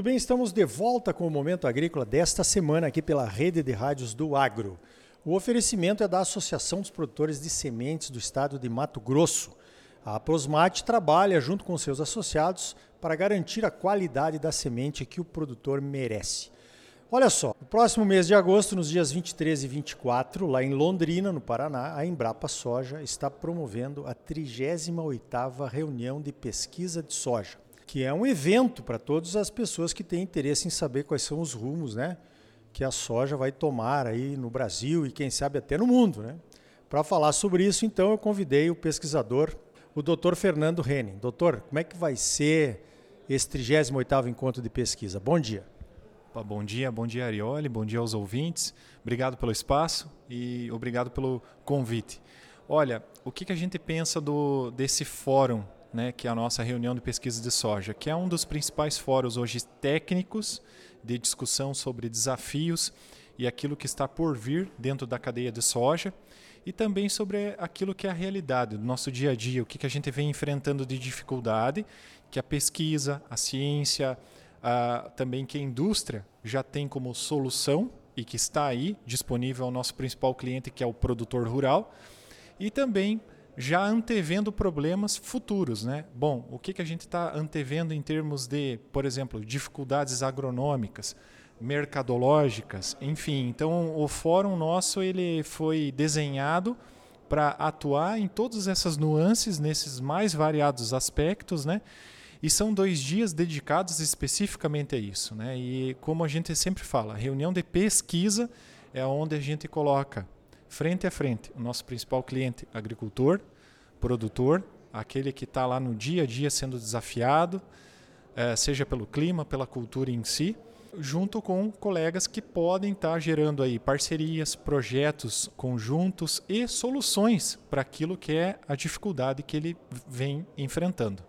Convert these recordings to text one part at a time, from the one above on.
Muito bem, estamos de volta com o Momento Agrícola desta semana aqui pela Rede de Rádios do Agro. O oferecimento é da Associação dos Produtores de Sementes do Estado de Mato Grosso. A Prosmate trabalha junto com seus associados para garantir a qualidade da semente que o produtor merece. Olha só, no próximo mês de agosto, nos dias 23 e 24, lá em Londrina, no Paraná, a Embrapa Soja está promovendo a 38ª reunião de pesquisa de soja que é um evento para todas as pessoas que têm interesse em saber quais são os rumos, né, que a soja vai tomar aí no Brasil e quem sabe até no mundo, né? Para falar sobre isso, então eu convidei o pesquisador, o Dr. Fernando Henning. Doutor, como é que vai ser esse 38º encontro de pesquisa? Bom dia. Bom dia, bom dia Arioli, bom dia aos ouvintes. Obrigado pelo espaço e obrigado pelo convite. Olha, o que, que a gente pensa do, desse fórum né, que é a nossa reunião de pesquisa de soja, que é um dos principais fóruns hoje técnicos de discussão sobre desafios e aquilo que está por vir dentro da cadeia de soja e também sobre aquilo que é a realidade do nosso dia a dia, o que, que a gente vem enfrentando de dificuldade, que a pesquisa, a ciência, a, também que a indústria já tem como solução e que está aí disponível ao nosso principal cliente, que é o produtor rural, e também já antevendo problemas futuros. Né? Bom, o que, que a gente está antevendo em termos de, por exemplo, dificuldades agronômicas, mercadológicas, enfim. Então, o fórum nosso ele foi desenhado para atuar em todas essas nuances, nesses mais variados aspectos, né? E são dois dias dedicados especificamente a isso, né? E como a gente sempre fala, reunião de pesquisa é onde a gente coloca frente a frente, o nosso principal cliente, agricultor, produtor, aquele que está lá no dia a dia sendo desafiado, é, seja pelo clima, pela cultura em si, junto com colegas que podem estar tá gerando aí parcerias, projetos conjuntos e soluções para aquilo que é a dificuldade que ele vem enfrentando.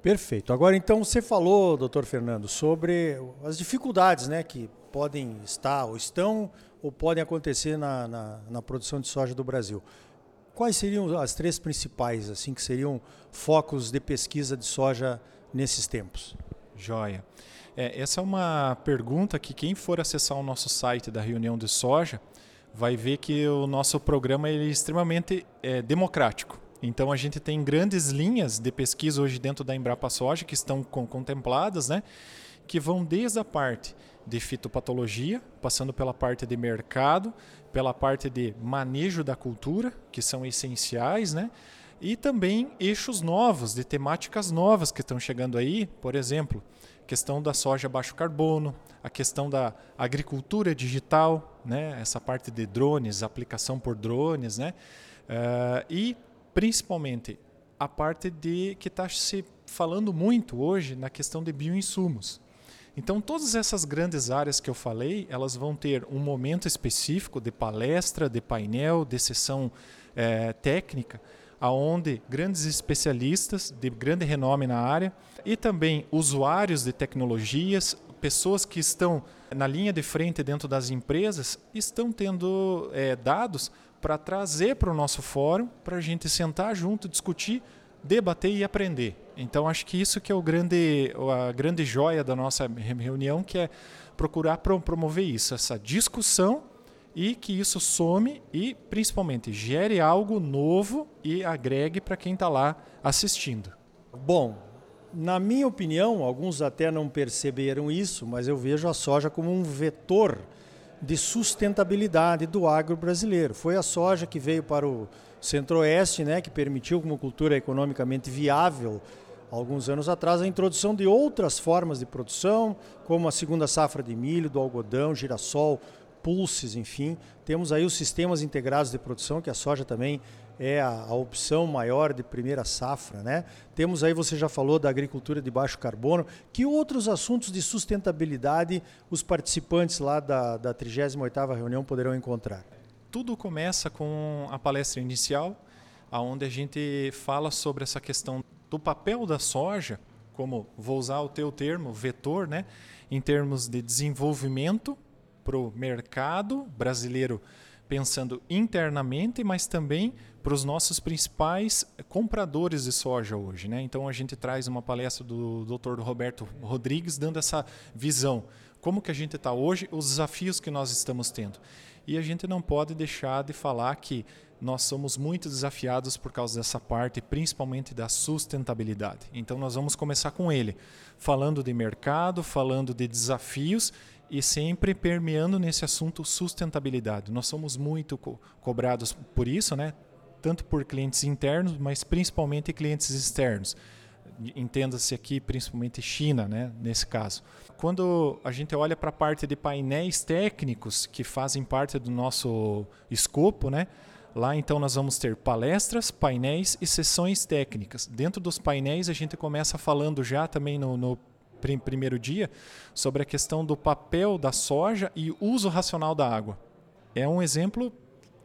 Perfeito. Agora então você falou, doutor Fernando, sobre as dificuldades né, que podem estar ou estão ou podem acontecer na, na, na, produção de soja do Brasil. Quais seriam as três principais, assim, que seriam focos de pesquisa de soja nesses tempos? Joia. É, essa é uma pergunta que quem for acessar o nosso site da reunião de soja vai ver que o nosso programa é extremamente é, democrático. Então a gente tem grandes linhas de pesquisa hoje dentro da Embrapa Soja que estão contempladas, né? Que vão desde a parte de fitopatologia, passando pela parte de mercado, pela parte de manejo da cultura, que são essenciais, né? E também eixos novos, de temáticas novas que estão chegando aí, por exemplo, questão da soja baixo carbono, a questão da agricultura digital, né? essa parte de drones, aplicação por drones, né? Uh, e principalmente a parte de que está se falando muito hoje na questão de bioinsumos. Então, todas essas grandes áreas que eu falei, elas vão ter um momento específico de palestra, de painel, de sessão é, técnica, aonde grandes especialistas de grande renome na área e também usuários de tecnologias, pessoas que estão na linha de frente dentro das empresas, estão tendo é, dados para trazer para o nosso fórum, para a gente sentar junto, discutir debater e aprender. Então acho que isso que é o grande, a grande joia da nossa reunião, que é procurar promover isso, essa discussão e que isso some e principalmente gere algo novo e agregue para quem está lá assistindo. Bom, na minha opinião, alguns até não perceberam isso, mas eu vejo a soja como um vetor de sustentabilidade do agro brasileiro. Foi a soja que veio para o Centro-Oeste, né, que permitiu uma cultura economicamente viável alguns anos atrás a introdução de outras formas de produção, como a segunda safra de milho, do algodão, girassol, pulses, enfim. Temos aí os sistemas integrados de produção, que a soja também é a, a, opção maior de primeira safra. Né? Temos aí, você já falou da agricultura de baixo carbono. Que outros assuntos de sustentabilidade os participantes lá da, da 38ª reunião poderão encontrar? Tudo começa com a palestra inicial, onde a gente fala sobre essa questão do papel da soja, como vou usar o teu termo, vetor, né? em termos de desenvolvimento para o mercado brasileiro pensando internamente, mas também para os nossos principais compradores de soja hoje. Né? Então a gente traz uma palestra do Dr. Roberto Rodrigues dando essa visão. Como que a gente está hoje, os desafios que nós estamos tendo. E a gente não pode deixar de falar que nós somos muito desafiados por causa dessa parte, principalmente da sustentabilidade. Então nós vamos começar com ele, falando de mercado, falando de desafios e sempre permeando nesse assunto sustentabilidade. Nós somos muito co cobrados por isso, né? tanto por clientes internos, mas principalmente clientes externos. Entenda-se aqui principalmente China, né, nesse caso. Quando a gente olha para a parte de painéis técnicos que fazem parte do nosso escopo, né, Lá então nós vamos ter palestras, painéis e sessões técnicas. Dentro dos painéis a gente começa falando já também no, no primeiro dia sobre a questão do papel da soja e uso racional da água. É um exemplo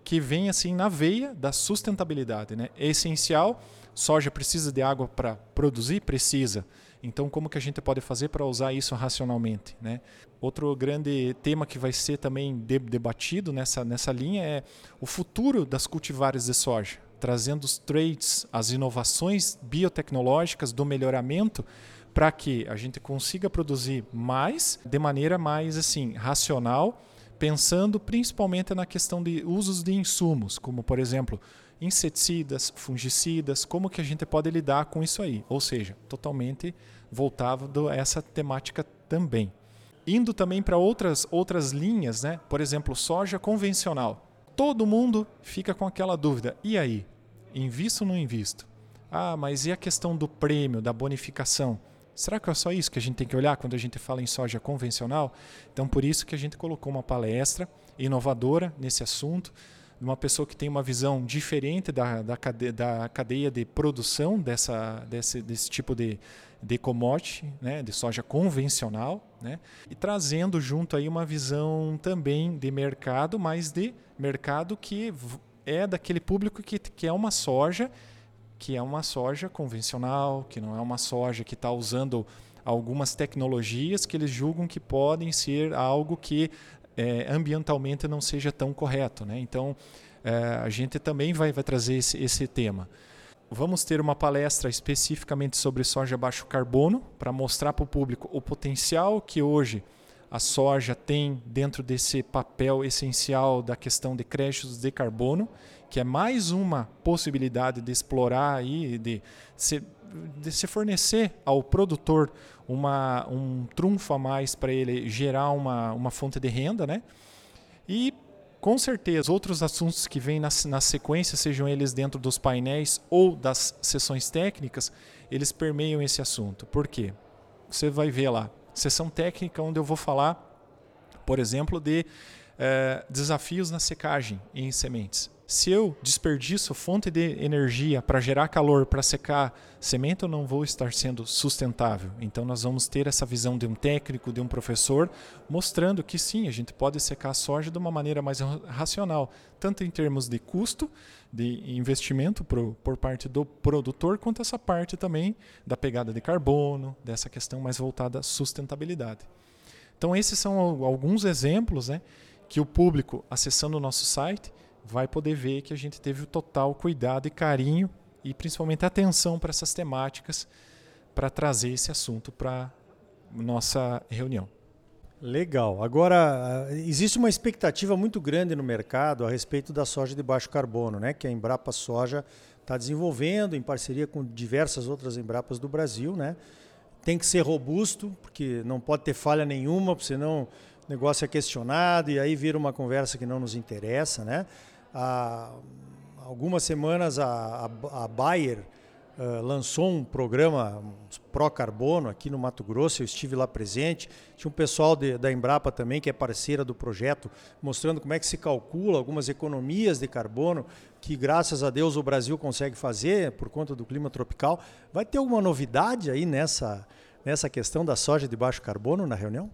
que vem assim na veia da sustentabilidade. Né? É essencial, soja precisa de água para produzir? Precisa. Então, como que a gente pode fazer para usar isso racionalmente? Né? Outro grande tema que vai ser também debatido nessa, nessa linha é o futuro das cultivares de soja, trazendo os trades, as inovações biotecnológicas do melhoramento para que a gente consiga produzir mais de maneira mais assim racional pensando principalmente na questão de usos de insumos, como por exemplo inseticidas, fungicidas, como que a gente pode lidar com isso aí, ou seja, totalmente voltado a essa temática também. Indo também para outras outras linhas, né? Por exemplo, soja convencional. Todo mundo fica com aquela dúvida: e aí, invisto ou não invisto? Ah, mas e a questão do prêmio, da bonificação? Será que é só isso que a gente tem que olhar quando a gente fala em soja convencional? Então, por isso que a gente colocou uma palestra inovadora nesse assunto, uma pessoa que tem uma visão diferente da, da, cadeia, da cadeia de produção dessa, desse, desse tipo de, de commodity, né, de soja convencional, né, e trazendo junto aí uma visão também de mercado, mas de mercado que é daquele público que quer uma soja que é uma soja convencional, que não é uma soja que está usando algumas tecnologias que eles julgam que podem ser algo que é, ambientalmente não seja tão correto. Né? Então, é, a gente também vai, vai trazer esse, esse tema. Vamos ter uma palestra especificamente sobre soja baixo carbono para mostrar para o público o potencial que hoje a soja tem dentro desse papel essencial da questão de créditos de carbono que é mais uma possibilidade de explorar e de se, de se fornecer ao produtor uma, um trunfo a mais para ele gerar uma, uma fonte de renda, né? E com certeza outros assuntos que vêm na, na sequência, sejam eles dentro dos painéis ou das sessões técnicas, eles permeiam esse assunto. Por quê? Você vai ver lá, sessão técnica onde eu vou falar, por exemplo, de eh, desafios na secagem em sementes se eu desperdiço fonte de energia para gerar calor, para secar semente, eu não vou estar sendo sustentável. Então, nós vamos ter essa visão de um técnico, de um professor, mostrando que sim, a gente pode secar a soja de uma maneira mais racional, tanto em termos de custo, de investimento por, por parte do produtor, quanto essa parte também da pegada de carbono, dessa questão mais voltada à sustentabilidade. Então, esses são alguns exemplos né, que o público, acessando o nosso site, vai poder ver que a gente teve o total cuidado e carinho e principalmente atenção para essas temáticas para trazer esse assunto para nossa reunião. Legal. Agora, existe uma expectativa muito grande no mercado a respeito da soja de baixo carbono, né? que a Embrapa Soja está desenvolvendo em parceria com diversas outras Embrapas do Brasil. Né? Tem que ser robusto, porque não pode ter falha nenhuma, senão o negócio é questionado e aí vira uma conversa que não nos interessa. Né? Há algumas semanas a, a, a Bayer uh, lançou um programa pró-carbono aqui no Mato Grosso, eu estive lá presente. Tinha um pessoal de, da Embrapa também, que é parceira do projeto, mostrando como é que se calcula algumas economias de carbono que, graças a Deus, o Brasil consegue fazer por conta do clima tropical. Vai ter alguma novidade aí nessa, nessa questão da soja de baixo carbono na reunião?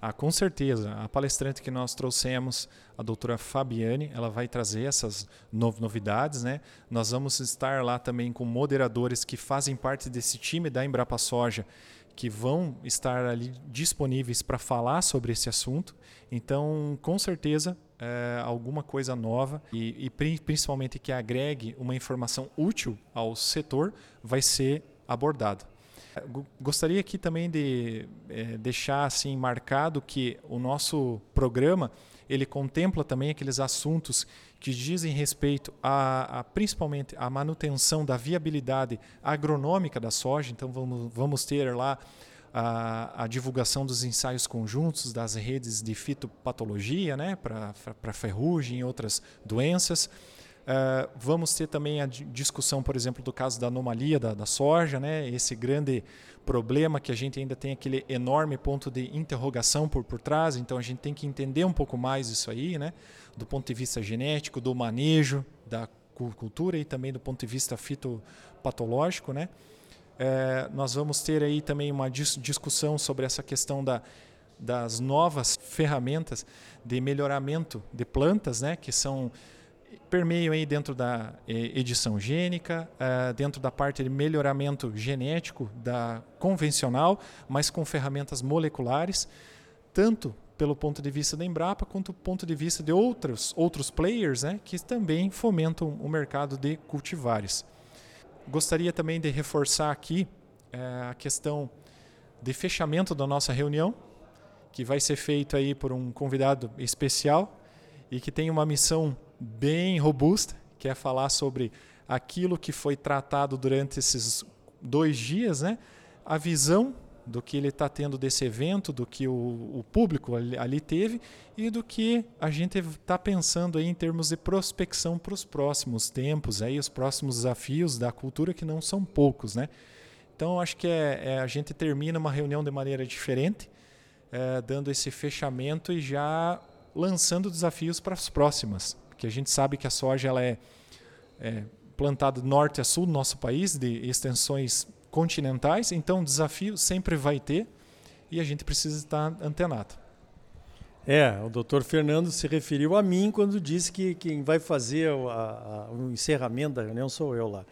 Ah, com certeza. A palestrante que nós trouxemos, a doutora Fabiane, ela vai trazer essas novidades. Né? Nós vamos estar lá também com moderadores que fazem parte desse time da Embrapa Soja, que vão estar ali disponíveis para falar sobre esse assunto. Então, com certeza, é, alguma coisa nova e, e, principalmente que agregue uma informação útil ao setor vai ser abordado. Gostaria aqui também de é, deixar assim marcado que o nosso programa ele contempla também aqueles assuntos que dizem respeito a, a, principalmente à manutenção da viabilidade agronômica da soja. Então vamos, vamos ter lá a, a, divulgação dos ensaios conjuntos das redes de fitopatologia, né, para ferrugem e outras doenças. Uh, vamos ter também a discussão, por exemplo, do caso da anomalia da, da, soja, né? esse grande problema que a gente ainda tem aquele enorme ponto de interrogação por, por trás, então a gente tem que entender um pouco mais isso aí, né? do ponto de vista genético, do manejo da cultura e também do ponto de vista fitopatológico. Né? Uh, nós vamos ter aí também uma dis discussão sobre essa questão da, das novas ferramentas de melhoramento de plantas, né? que são permeiam aí dentro da eh, edição gênica, uh, dentro da parte de melhoramento genético da convencional, mas com ferramentas moleculares, tanto pelo ponto de vista da Embrapa quanto do ponto de vista de outros outros players, né, que também fomentam o mercado de cultivares. Gostaria também de reforçar aqui uh, a questão de fechamento da nossa reunião, que vai ser feito aí por um convidado especial e que tem uma missão bem robusta, que é falar sobre aquilo que foi tratado durante esses dois dias, né? a visão do que ele está tendo desse evento, do que o, o público ali, ali, teve e do que a gente está pensando aí em termos de prospecção para os próximos tempos, aí os próximos desafios da cultura que não são poucos, né? Então acho que é, é a gente termina uma reunião de maneira diferente, é, dando esse fechamento e já lançando desafios para as próximas porque a gente sabe que a soja ela é, é plantada norte a sul do nosso país, de extensões continentais, então desafio sempre vai ter e a gente precisa estar antenado. É, o doutor Fernando se referiu a mim quando disse que quem vai fazer o, a, o encerramento da reunião sou eu lá.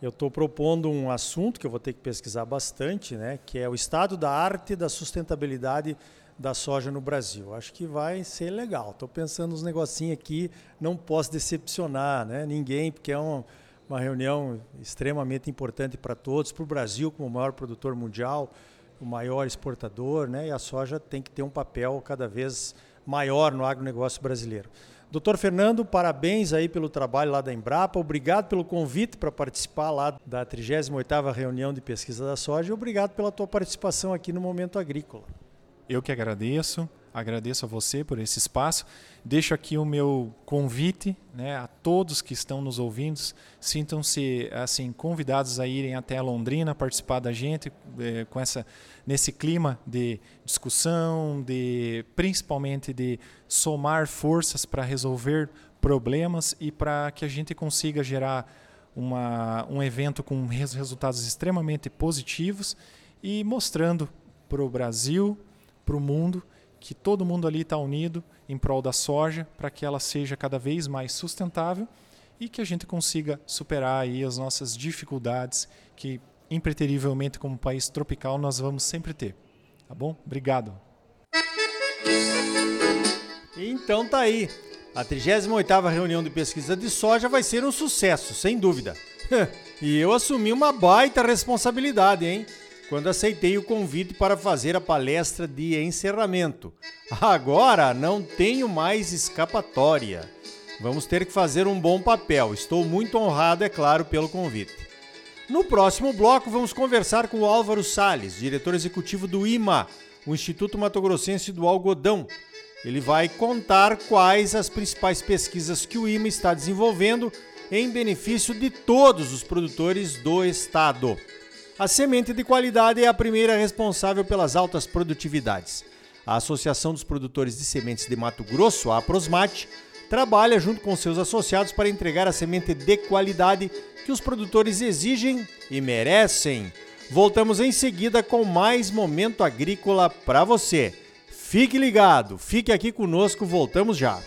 Eu estou propondo um assunto que eu vou ter que pesquisar bastante, né, que é o estado da arte da sustentabilidade da soja no Brasil. Acho que vai ser legal. Estou pensando nos negocinhos aqui, não posso decepcionar né? ninguém, porque é um, uma reunião extremamente importante para todos, para o Brasil como o maior produtor mundial, o maior exportador, né? e a soja tem que ter um papel cada vez maior no agronegócio brasileiro. Doutor Fernando, parabéns aí pelo trabalho lá da Embrapa, obrigado pelo convite para participar lá da 38ª reunião de pesquisa da soja e obrigado pela tua participação aqui no Momento Agrícola. Eu que agradeço, agradeço a você por esse espaço. Deixo aqui o meu convite né, a todos que estão nos ouvindo. Sintam-se assim convidados a irem até Londrina participar da gente é, com essa nesse clima de discussão, de principalmente de somar forças para resolver problemas e para que a gente consiga gerar uma, um evento com resultados extremamente positivos e mostrando para o Brasil, para o mundo, que todo mundo ali está unido em prol da soja para que ela seja cada vez mais sustentável e que a gente consiga superar aí as nossas dificuldades que impreterivelmente como país tropical nós vamos sempre ter. Tá bom? Obrigado. Então tá aí. A 38ª reunião de pesquisa de soja vai ser um sucesso, sem dúvida. e eu assumi uma baita responsabilidade, hein? Quando aceitei o convite para fazer a palestra de encerramento. Agora não tenho mais escapatória. Vamos ter que fazer um bom papel. Estou muito honrado, é claro, pelo convite. No próximo bloco, vamos conversar com o Álvaro Sales, diretor executivo do IMA, o Instituto Mato Grossense do Algodão. Ele vai contar quais as principais pesquisas que o IMA está desenvolvendo em benefício de todos os produtores do estado. A semente de qualidade é a primeira responsável pelas altas produtividades. A Associação dos Produtores de Sementes de Mato Grosso, a Aprosmate, trabalha junto com seus associados para entregar a semente de qualidade que os produtores exigem e merecem. Voltamos em seguida com mais momento agrícola para você. Fique ligado, fique aqui conosco, voltamos já.